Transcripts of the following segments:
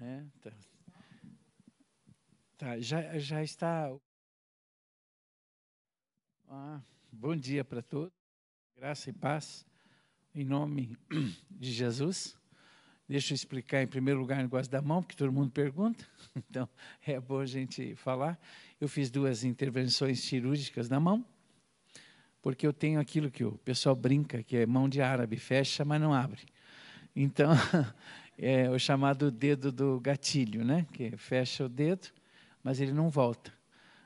É, tá. Tá, já, já está. Ah, bom dia para todos. Graça e paz. Em nome de Jesus. Deixa eu explicar em primeiro lugar o negócio da mão, porque todo mundo pergunta. Então, é bom a gente falar. Eu fiz duas intervenções cirúrgicas na mão, porque eu tenho aquilo que o pessoal brinca, que é mão de árabe, fecha, mas não abre. Então, é o chamado dedo do gatilho, né? Que fecha o dedo, mas ele não volta.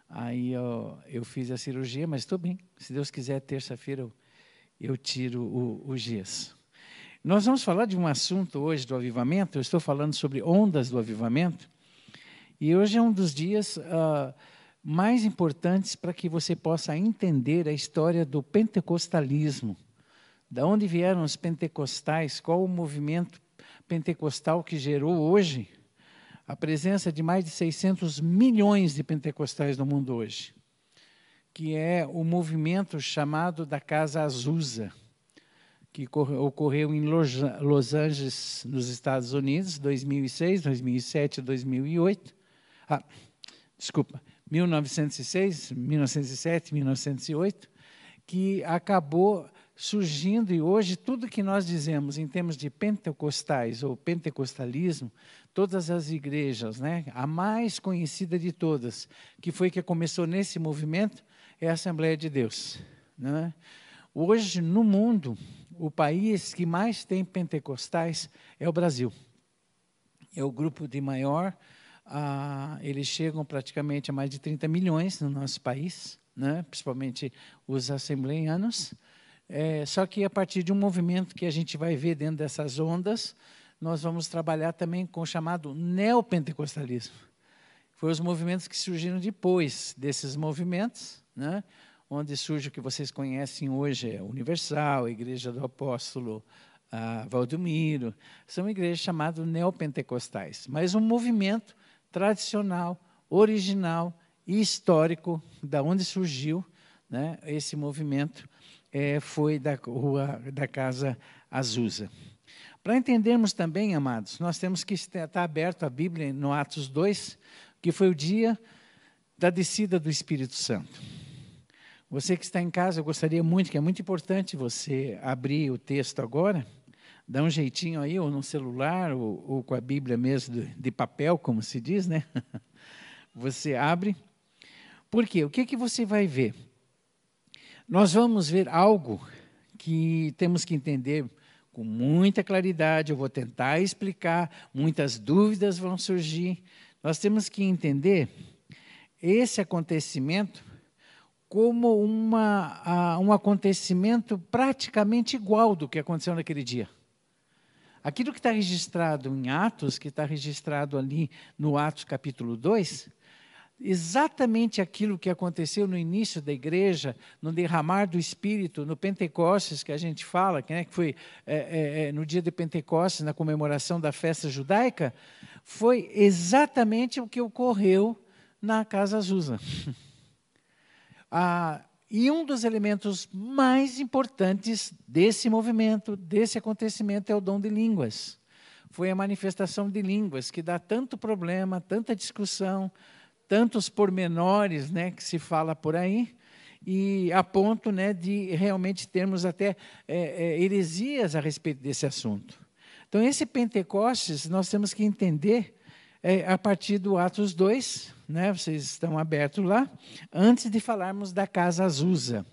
Aí eu, eu fiz a cirurgia, mas estou bem. Se Deus quiser, terça-feira eu, eu tiro o, o gesso. Nós vamos falar de um assunto hoje do avivamento. Eu estou falando sobre ondas do avivamento. E hoje é um dos dias uh, mais importantes para que você possa entender a história do pentecostalismo. Da onde vieram os pentecostais? Qual o movimento pentecostal que gerou hoje a presença de mais de 600 milhões de pentecostais no mundo hoje, que é o movimento chamado da Casa Azusa, que ocorreu em Los Angeles, nos Estados Unidos, 2006, 2007, 2008. Ah, desculpa, 1906, 1907, 1908, que acabou surgindo, e hoje tudo que nós dizemos em termos de pentecostais ou pentecostalismo, todas as igrejas, né, a mais conhecida de todas, que foi que começou nesse movimento, é a Assembleia de Deus. Né? Hoje, no mundo, o país que mais tem pentecostais é o Brasil. É o grupo de maior, ah, eles chegam praticamente a mais de 30 milhões no nosso país, né? principalmente os assembleianos. É, só que a partir de um movimento que a gente vai ver dentro dessas ondas, nós vamos trabalhar também com o chamado neopentecostalismo. Foi os movimentos que surgiram depois desses movimentos, né? onde surge o que vocês conhecem hoje, é Universal, a Igreja do Apóstolo a Valdomiro, são igrejas chamadas neopentecostais, mas um movimento tradicional, original e histórico, da onde surgiu né, esse movimento é, foi da rua da Casa Azusa. Para entendermos também, amados, nós temos que estar aberto a Bíblia no Atos 2, que foi o dia da descida do Espírito Santo. Você que está em casa, eu gostaria muito, que é muito importante você abrir o texto agora, dar um jeitinho aí, ou no celular, ou, ou com a Bíblia mesmo de, de, papel, como se diz, né? Você abre. Por quê? O que, que você vai ver? Nós vamos ver algo que temos que entender com muita claridade. Eu vou tentar explicar, muitas dúvidas vão surgir. Nós temos que entender esse acontecimento como uma, um acontecimento praticamente igual do que aconteceu naquele dia. Aquilo que está registrado em Atos, que está registrado ali no Atos capítulo 2, exatamente aquilo que aconteceu no início da igreja, no derramar do Espírito, no Pentecostes, que a gente fala, que, né, que foi é, é, é, no dia de Pentecostes, na comemoração da festa judaica, foi exatamente o que ocorreu na Casa Azusa. ah, e um dos elementos mais importantes desse movimento, desse acontecimento, é o dom de línguas. Foi a manifestação de línguas que dá tanto problema, tanta discussão, tantos pormenores né, que se fala por aí, e a ponto né, de realmente termos até é, é, heresias a respeito desse assunto. Então, esse Pentecostes, nós temos que entender é, a partir do Atos 2, né, vocês estão abertos lá, antes de falarmos da casa Azusa.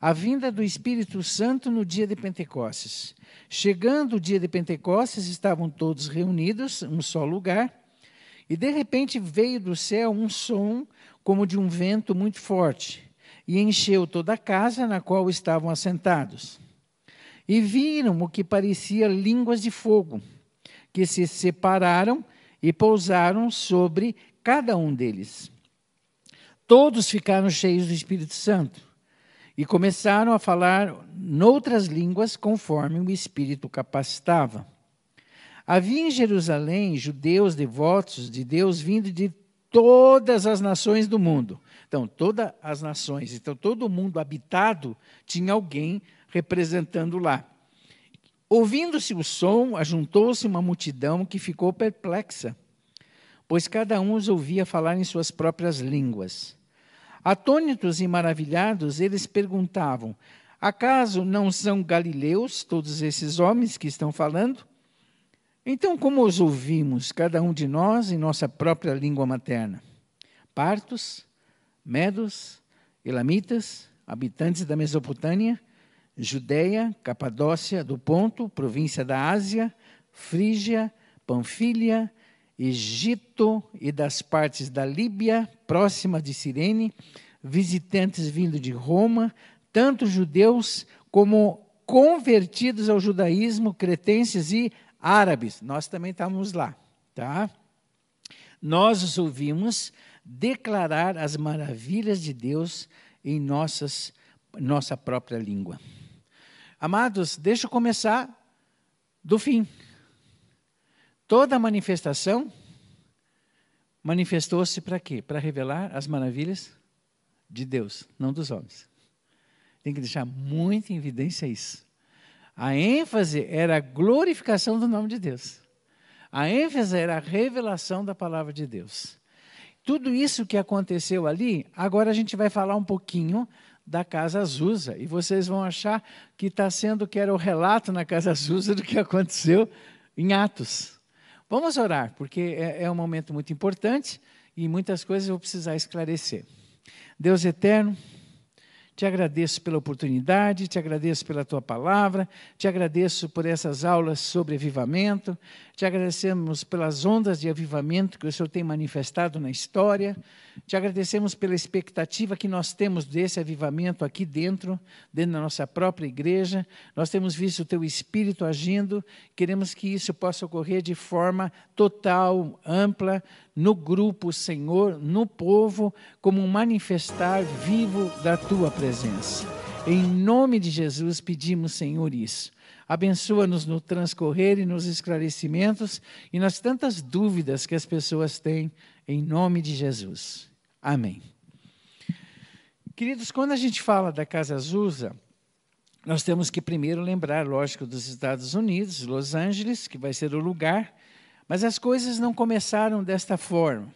A vinda do Espírito Santo no dia de Pentecostes. Chegando o dia de Pentecostes, estavam todos reunidos, um só lugar, e de repente veio do céu um som como de um vento muito forte, e encheu toda a casa na qual estavam assentados. E viram o que parecia línguas de fogo, que se separaram e pousaram sobre cada um deles. Todos ficaram cheios do Espírito Santo e começaram a falar noutras línguas conforme o Espírito capacitava. Havia em Jerusalém judeus devotos de Deus vindo de todas as nações do mundo. Então, todas as nações, então todo o mundo habitado tinha alguém representando lá. Ouvindo-se o som, ajuntou-se uma multidão que ficou perplexa, pois cada um os ouvia falar em suas próprias línguas. Atônitos e maravilhados, eles perguntavam: Acaso não são galileus todos esses homens que estão falando? Então, como os ouvimos, cada um de nós, em nossa própria língua materna? Partos, medos, elamitas, habitantes da Mesopotâmia, Judéia, Capadócia, do Ponto, província da Ásia, Frígia, Panfilha, Egito e das partes da Líbia, próxima de Cirene, visitantes vindo de Roma, tanto judeus como convertidos ao judaísmo, cretenses e árabes. Nós também estávamos lá, tá? Nós os ouvimos declarar as maravilhas de Deus em nossas, nossa própria língua. Amados, deixa eu começar do fim. Toda manifestação manifestou-se para quê? Para revelar as maravilhas de Deus, não dos homens. Tem que deixar muito em evidência isso. A ênfase era a glorificação do nome de Deus. A ênfase era a revelação da palavra de Deus. Tudo isso que aconteceu ali, agora a gente vai falar um pouquinho da Casa Azusa. E vocês vão achar que está sendo que era o relato na Casa Azusa do que aconteceu em Atos. Vamos orar, porque é, é um momento muito importante e muitas coisas eu vou precisar esclarecer. Deus eterno, te agradeço pela oportunidade, te agradeço pela tua palavra, te agradeço por essas aulas sobre avivamento, te agradecemos pelas ondas de avivamento que o Senhor tem manifestado na história, te agradecemos pela expectativa que nós temos desse avivamento aqui dentro, dentro da nossa própria igreja. Nós temos visto o teu Espírito agindo, queremos que isso possa ocorrer de forma total, ampla, no grupo, Senhor, no povo, como um manifestar vivo da tua presença. Em nome de Jesus pedimos, Senhor, isso. Abençoa-nos no transcorrer e nos esclarecimentos e nas tantas dúvidas que as pessoas têm, em nome de Jesus. Amém. Queridos, quando a gente fala da Casa Azusa, nós temos que primeiro lembrar, lógico, dos Estados Unidos, Los Angeles, que vai ser o lugar, mas as coisas não começaram desta forma.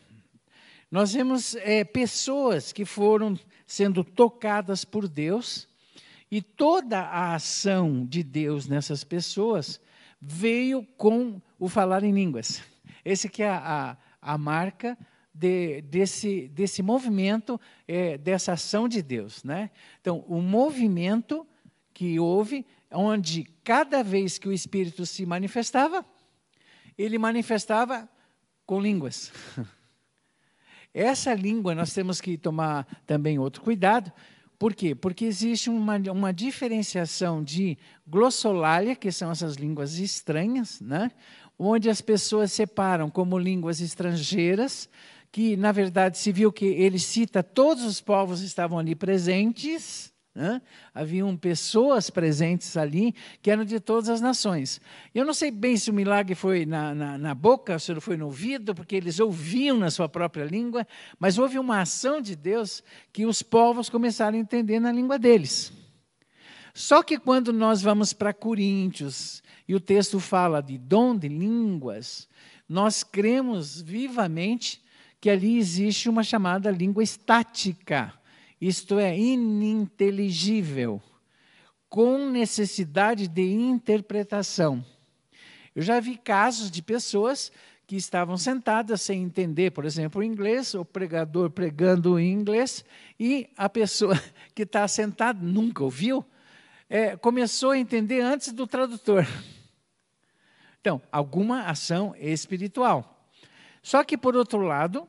Nós vemos é, pessoas que foram sendo tocadas por Deus e toda a ação de Deus nessas pessoas veio com o falar em línguas. Esse que é a, a, marca de, desse, desse movimento, é, dessa ação de Deus. Né? Então, o movimento que houve, onde cada vez que o Espírito se manifestava, ele manifestava com línguas. Essa língua nós temos que tomar também outro cuidado, por quê? Porque existe uma, uma diferenciação de glossolalia, que são essas línguas estranhas, né? onde as pessoas separam como línguas estrangeiras, que na verdade se viu que ele cita todos os povos estavam ali presentes, né? Haviam pessoas presentes ali que eram de todas as nações. Eu não sei bem se o milagre foi na, na, na, boca, se foi no ouvido, porque eles ouviam na sua própria língua, mas houve uma ação de Deus que os povos começaram a entender na língua deles. Só que quando nós vamos para Coríntios e o texto fala de dom de línguas, nós cremos vivamente que ali existe uma chamada língua estática isto é, ininteligível, com necessidade de interpretação. Eu já vi casos de pessoas que estavam sentadas sem entender, por exemplo, o inglês, o pregador pregando em inglês, e a pessoa que está sentada, nunca ouviu, é, começou a entender antes do tradutor. Então, alguma ação espiritual. Só que, por outro lado,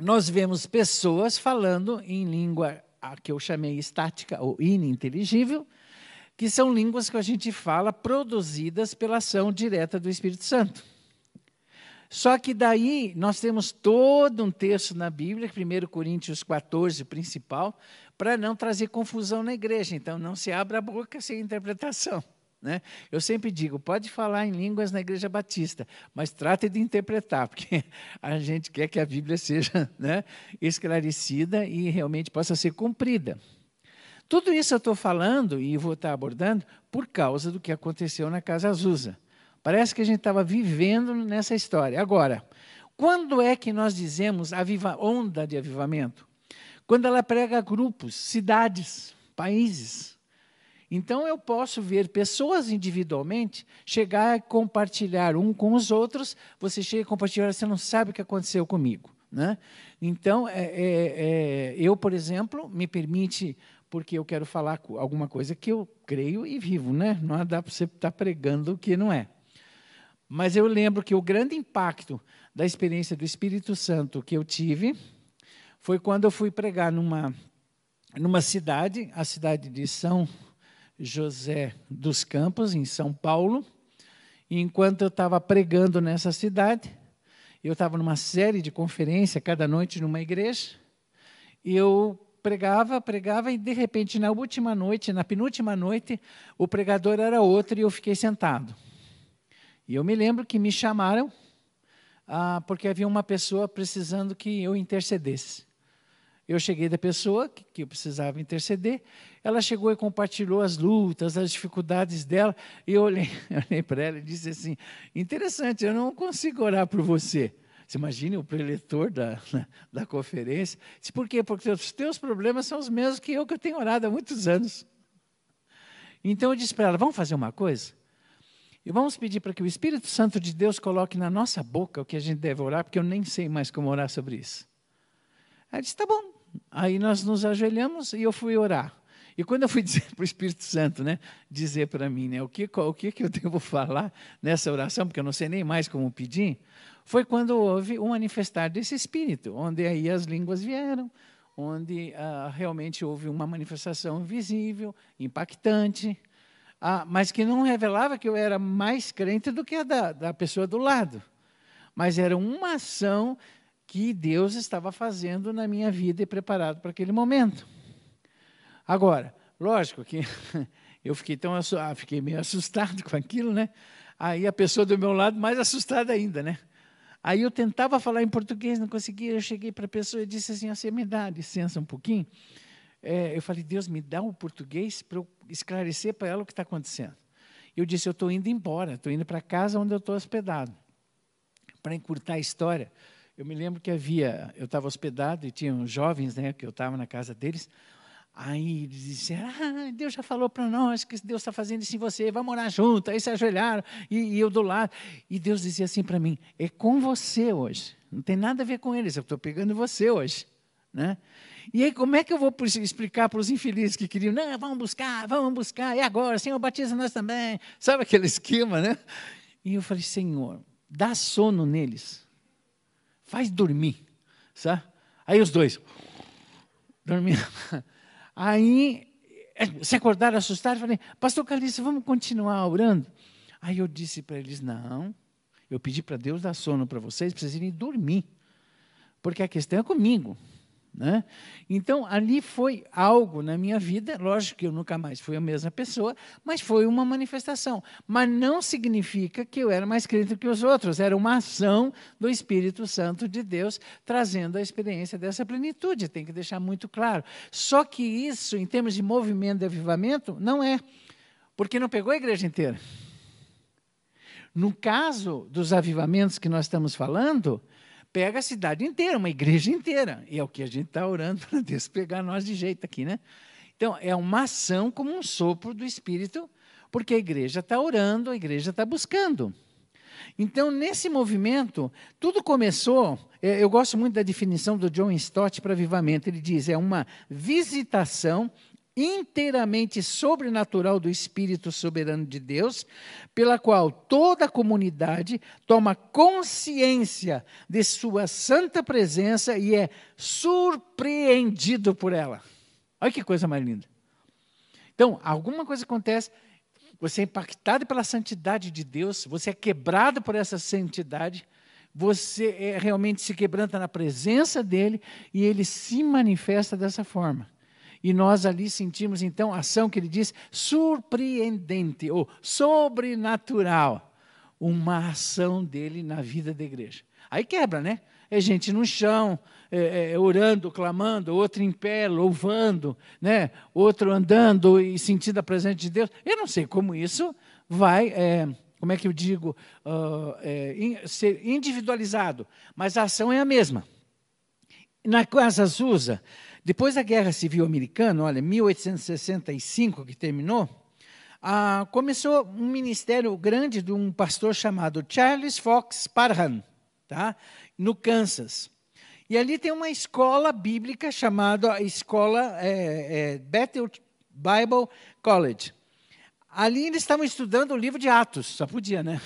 nós vemos pessoas falando em língua a que eu chamei estática ou ininteligível, que são línguas que a gente fala produzidas pela ação direta do Espírito Santo. Só que daí nós temos todo um texto na Bíblia, 1 Coríntios 14, principal, para não trazer confusão na igreja. Então não se abra a boca sem interpretação. Né? Eu sempre digo, pode falar em línguas na igreja batista, mas trate de interpretar, porque a gente quer que a Bíblia seja né, esclarecida e realmente possa ser cumprida. Tudo isso eu estou falando e vou estar abordando por causa do que aconteceu na Casa Azusa. Parece que a gente estava vivendo nessa história. Agora, quando é que nós dizemos aviva, onda de avivamento? Quando ela prega grupos, cidades, países. Então eu posso ver pessoas individualmente chegar a compartilhar um com os outros. Você chega a compartilhar, você não sabe o que aconteceu comigo. Né? Então, é, é, é, eu, por exemplo, me permite porque eu quero falar alguma coisa que eu creio e vivo, né? Não dá para você estar tá pregando o que não é. Mas eu lembro que o grande impacto da experiência do Espírito Santo que eu tive foi quando eu fui pregar numa numa cidade, a cidade de São José dos Campos, em São Paulo. E enquanto eu estava pregando nessa cidade, eu estava numa série de conferências cada noite numa igreja. E eu pregava, pregava, e de repente, na última noite, na penúltima noite, o pregador era outro e eu fiquei sentado. E eu me lembro que me chamaram ah, porque havia uma pessoa precisando que eu intercedesse. Eu cheguei da pessoa que, que eu precisava interceder, ela chegou e compartilhou as lutas, as dificuldades dela, e eu olhei, olhei para ela e disse assim: interessante, eu não consigo orar por você. Você imagine o preletor da, da conferência. Disse, por quê? Porque os teus problemas são os mesmos que eu, que eu tenho orado há muitos anos. Então eu disse para ela: vamos fazer uma coisa? E vamos pedir para que o Espírito Santo de Deus coloque na nossa boca o que a gente deve orar, porque eu nem sei mais como orar sobre isso. Ela disse: tá bom. Aí nós nos ajoelhamos e eu fui orar. E quando eu fui dizer para o Espírito Santo, né, dizer para mim, né, o que o que que eu devo falar nessa oração, porque eu não sei nem mais como pedir, foi quando houve um manifestar desse espírito, onde aí as línguas vieram, onde ah, realmente houve uma manifestação visível, impactante, ah, mas que não revelava que eu era mais crente do que a da, da pessoa do lado. Mas era uma ação que Deus estava fazendo na minha vida e preparado para aquele momento. Agora, lógico que eu fiquei tão ah, fiquei meio assustado com aquilo, né? Aí a pessoa do meu lado mais assustada ainda, né? Aí eu tentava falar em português, não conseguia. Eu cheguei para a pessoa e disse assim: Você me dá licença um pouquinho? É, eu falei: Deus, me dá o um português para eu esclarecer para ela o que está acontecendo. Eu disse: Eu estou indo embora, estou indo para casa onde eu estou hospedado. Para encurtar a história, eu me lembro que havia, eu estava hospedado e tinha uns jovens, né, que eu estava na casa deles. Aí eles disseram, ah, Deus já falou para nós que Deus está fazendo isso em você, vai morar junto. Aí se ajoelharam e, e eu do lado. E Deus dizia assim para mim, é com você hoje. Não tem nada a ver com eles, eu estou pegando você hoje. Né? E aí, como é que eu vou explicar para os infelizes que queriam, não, vamos buscar, vamos buscar, e agora, Senhor, batiza nós também. Sabe aquele esquema, né? E eu falei, Senhor, dá sono neles, faz dormir, sabe? Aí os dois, dormindo. Aí é, se acordaram assustados, falei, pastor Calixto, vamos continuar orando? Aí eu disse para eles, não, eu pedi para Deus dar sono para vocês, para vocês irem dormir, porque a questão é comigo. Né? Então, ali foi algo na minha vida, lógico que eu nunca mais fui a mesma pessoa, mas foi uma manifestação. Mas não significa que eu era mais crente que os outros, era uma ação do Espírito Santo de Deus trazendo a experiência dessa plenitude, tem que deixar muito claro. Só que isso, em termos de movimento de avivamento, não é, porque não pegou a igreja inteira. No caso dos avivamentos que nós estamos falando, pega a cidade inteira, uma igreja inteira. E é o que a gente está orando para Deus pegar nós de jeito aqui, né? Então, é uma ação como um sopro do Espírito, porque a igreja está orando, a igreja está buscando. Então, nesse movimento, tudo começou. É, eu gosto muito da definição do John Stott para avivamento. Ele diz: é uma visitação inteiramente sobrenatural do Espírito soberano de Deus, pela qual toda a comunidade toma consciência de sua santa presença e é surpreendido por ela. Olha que coisa mais linda. Então, alguma coisa acontece, você é impactado pela santidade de Deus, você é quebrado por essa santidade, você é, realmente se quebranta na presença dele e ele se manifesta dessa forma. E nós ali sentimos então a ação que ele diz surpreendente ou sobrenatural. uma ação dele na vida da igreja. Aí quebra, né? É gente no chão, é, é, orando, clamando, outro em pé, louvando, né? outro andando e sentindo a presença de Deus. Eu não sei como isso vai, é, como é que eu digo, uh, in, ser individualizado, mas a ação é a mesma. Na Casa Azusa, depois da Guerra Civil Americana, olha, 1865 que terminou, ah, começou um ministério grande de um pastor chamado Charles Fox Parham, tá? no Kansas. E ali tem uma escola bíblica chamada Escola é, é, Bethel Bible College. Ali eles estavam estudando o livro de Atos, só podia, né?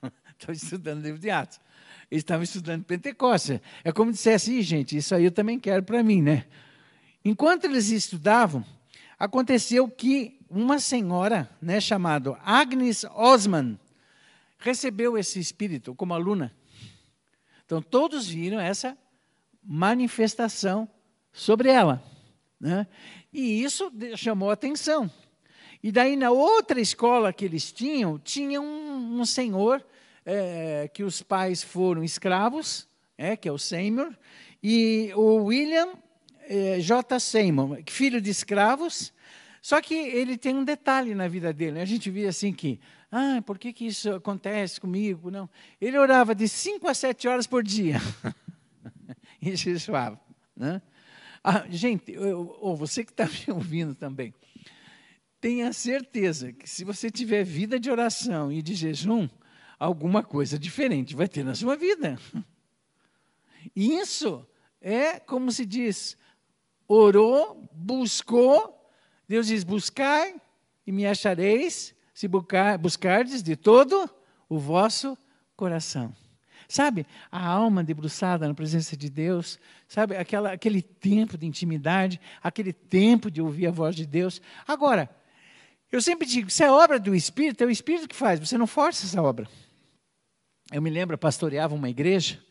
estavam estudando o livro de Atos. Eles estavam estudando Pentecostes. É como dissesse, gente, isso aí eu também quero para mim, né? Enquanto eles estudavam, aconteceu que uma senhora, né, chamada Agnes Osman, recebeu esse espírito como aluna. Então todos viram essa manifestação sobre ela, né? E isso chamou atenção. E daí na outra escola que eles tinham, tinha um, um senhor é, que os pais foram escravos, é, que é o Seymour, e o William é, J. Seymour, filho de escravos, só que ele tem um detalhe na vida dele. Né? A gente via assim que, ah, por que, que isso acontece comigo? Não. Ele orava de 5 a 7 horas por dia. e jejuava. Né? Ah, gente, eu, ou você que está me ouvindo também, tenha certeza que se você tiver vida de oração e de jejum, alguma coisa diferente vai ter na sua vida. Isso é como se diz, orou, buscou Deus diz: buscar e me achareis, se buscar, buscardes de todo o vosso coração. Sabe, a alma debruçada na presença de Deus, sabe, aquela, aquele tempo de intimidade, aquele tempo de ouvir a voz de Deus. Agora, eu sempre digo, se é obra do Espírito, é o Espírito que faz, você não força essa obra. Eu me lembro, eu pastoreava uma igreja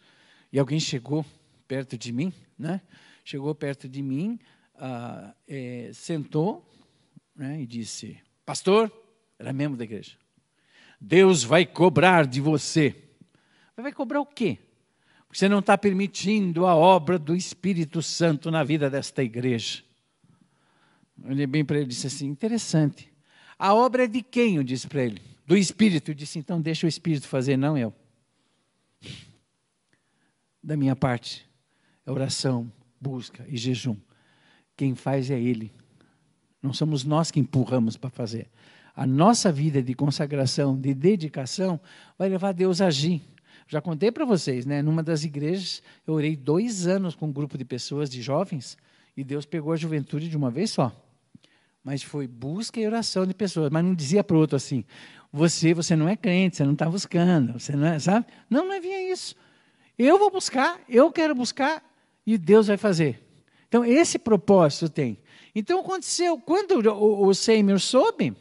e alguém chegou perto de mim, né? Chegou perto de mim, ah, é, sentou né, e disse: Pastor, era membro da igreja, Deus vai cobrar de você. Vai cobrar o quê? Porque você não está permitindo a obra do Espírito Santo na vida desta igreja. Eu olhei bem para ele e disse assim: interessante. A obra é de quem? Eu disse para ele. Do Espírito. Eu disse: então deixa o Espírito fazer, não eu. Da minha parte, é oração, busca e jejum. Quem faz é Ele. Não somos nós que empurramos para fazer. A nossa vida de consagração, de dedicação, vai levar Deus a agir. Já contei para vocês, né? Numa das igrejas, eu orei dois anos com um grupo de pessoas, de jovens, e Deus pegou a juventude de uma vez só. Mas foi busca e oração de pessoas. Mas não dizia para o outro assim: você, você não é crente, você não está buscando, você não é, sabe? Não, não havia isso. Eu vou buscar, eu quero buscar, e Deus vai fazer. Então, esse propósito tem. Então, aconteceu, quando o, o Seymour soube,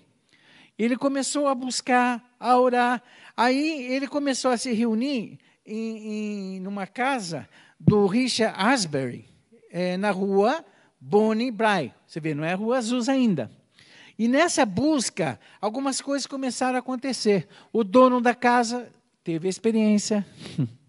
ele começou a buscar, a orar. Aí, ele começou a se reunir em, em numa casa do Richard Asbury, é, na rua Bonnie Bray. Você vê, não é rua Azusa ainda. E nessa busca, algumas coisas começaram a acontecer. O dono da casa teve experiência.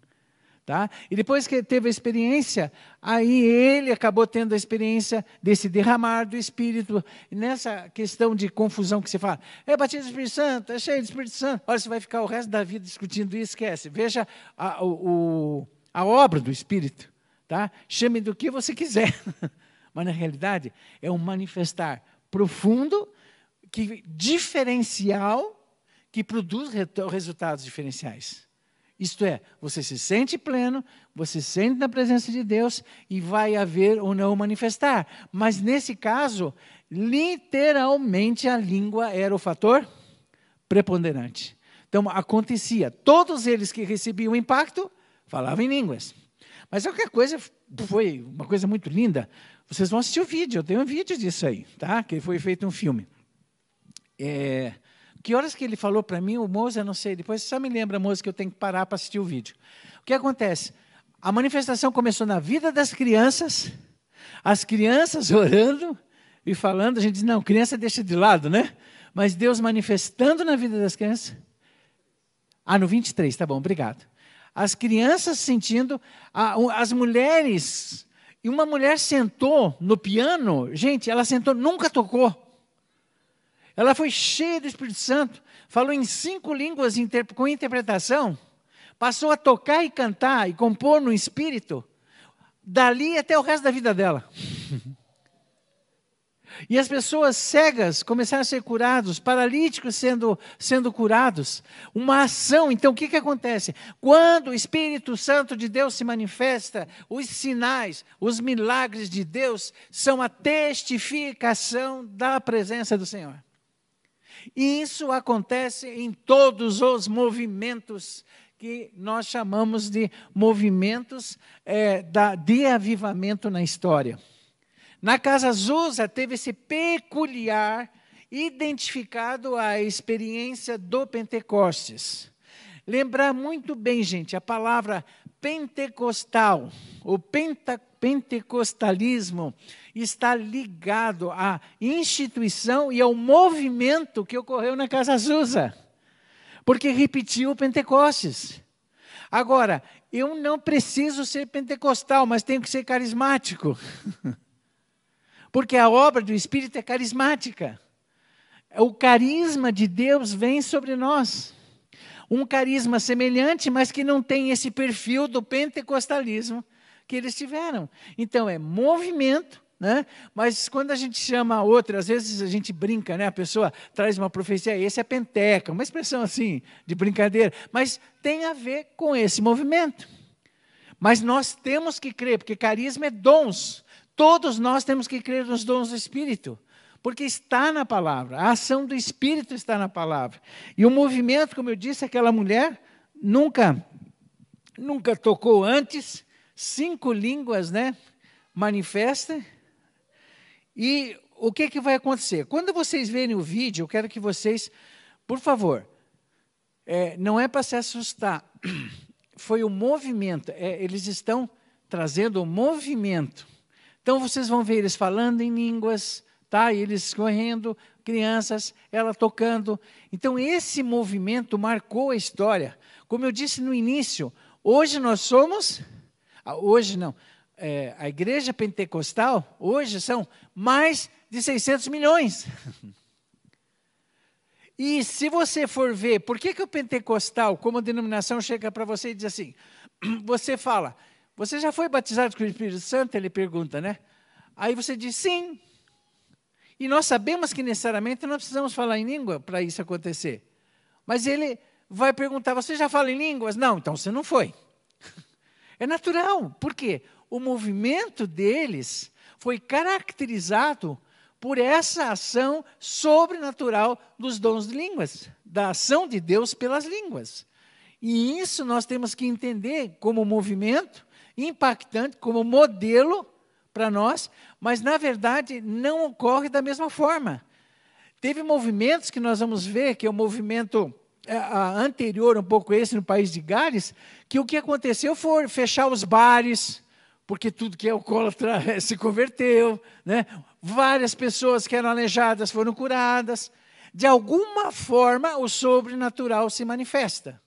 Tá? E depois que teve a experiência, aí ele acabou tendo a experiência desse derramar do Espírito. E nessa questão de confusão que você fala, é batismo do Espírito Santo, é cheio do Espírito Santo. Olha, você vai ficar o resto da vida discutindo isso, esquece. Veja a, o, a obra do Espírito. Tá? Chame do que você quiser. Mas na realidade é um manifestar profundo, que, diferencial, que produz resultados diferenciais. Isto é, você se sente pleno, você se sente na presença de Deus e vai haver ou não manifestar. Mas nesse caso, literalmente a língua era o fator preponderante. Então acontecia, todos eles que recebiam impacto falavam em línguas. Mas qualquer coisa foi uma coisa muito linda. Vocês vão assistir o vídeo, eu tenho um vídeo disso aí, tá? Que foi feito um filme. É, que horas que ele falou para mim, o Moza, não sei, depois só me lembra, Moza, que eu tenho que parar para assistir o vídeo. O que acontece? A manifestação começou na vida das crianças, as crianças orando e falando, a gente diz, não, criança deixa de lado, né? Mas Deus manifestando na vida das crianças. Ah, no 23, tá bom, obrigado. As crianças sentindo, as mulheres, e uma mulher sentou no piano, gente, ela sentou, nunca tocou. Ela foi cheia do Espírito Santo, falou em cinco línguas com interpretação, passou a tocar e cantar e compor no espírito, dali até o resto da vida dela. E as pessoas cegas começaram a ser curados, paralíticos sendo, sendo curados. Uma ação. Então, o que, que acontece? Quando o Espírito Santo de Deus se manifesta, os sinais, os milagres de Deus são a testificação da presença do Senhor. E isso acontece em todos os movimentos que nós chamamos de movimentos é, da, de avivamento na história. Na Casa Azusa teve esse peculiar identificado a experiência do Pentecostes. Lembrar muito bem, gente, a palavra pentecostal, o penta, pentecostalismo, está ligado à instituição e ao movimento que ocorreu na Casa Azusa, porque repetiu o Pentecostes. Agora, eu não preciso ser pentecostal, mas tenho que ser carismático. Porque a obra do Espírito é carismática. O carisma de Deus vem sobre nós. Um carisma semelhante, mas que não tem esse perfil do pentecostalismo que eles tiveram. Então, é movimento, né? Mas quando a gente chama outra, às vezes a gente brinca, né? A pessoa traz uma profecia, esse é penteca, uma expressão assim de brincadeira, mas tem a ver com esse movimento. Mas nós temos que crer, porque carisma é dons. Todos nós temos que crer nos dons do Espírito, porque está na palavra, a ação do Espírito está na palavra. E o movimento, como eu disse, aquela mulher nunca, nunca tocou antes, cinco línguas, né? Manifesta. E o que, que vai acontecer? Quando vocês verem o vídeo, eu quero que vocês, por favor, é, não é para se assustar, foi o movimento, é, eles estão trazendo o movimento então vocês vão ver eles falando em línguas, tá? eles correndo, crianças, ela tocando. Então esse movimento marcou a história. Como eu disse no início, hoje nós somos, ah, hoje não, é, a igreja pentecostal, hoje são mais de 600 milhões. E se você for ver, por que, que o pentecostal, como denominação, chega para você e diz assim: você fala, você já foi batizado com o Espírito Santo? Ele pergunta, né? Aí você diz sim. E nós sabemos que necessariamente não precisamos falar em língua para isso acontecer. Mas ele vai perguntar: você já fala em línguas? Não, então você não foi. É natural. Por quê? O movimento deles foi caracterizado por essa ação sobrenatural dos dons de línguas, da ação de Deus pelas línguas. E isso nós temos que entender como movimento impactante, como modelo para nós, mas na verdade não ocorre da mesma forma. Teve movimentos que nós vamos ver, que é o movimento é, anterior, um pouco esse, no país de Gales, que o que aconteceu foi fechar os bares, porque tudo que é alcoólatra se converteu, né? várias pessoas que eram aleijadas foram curadas. De alguma forma, o sobrenatural se manifesta.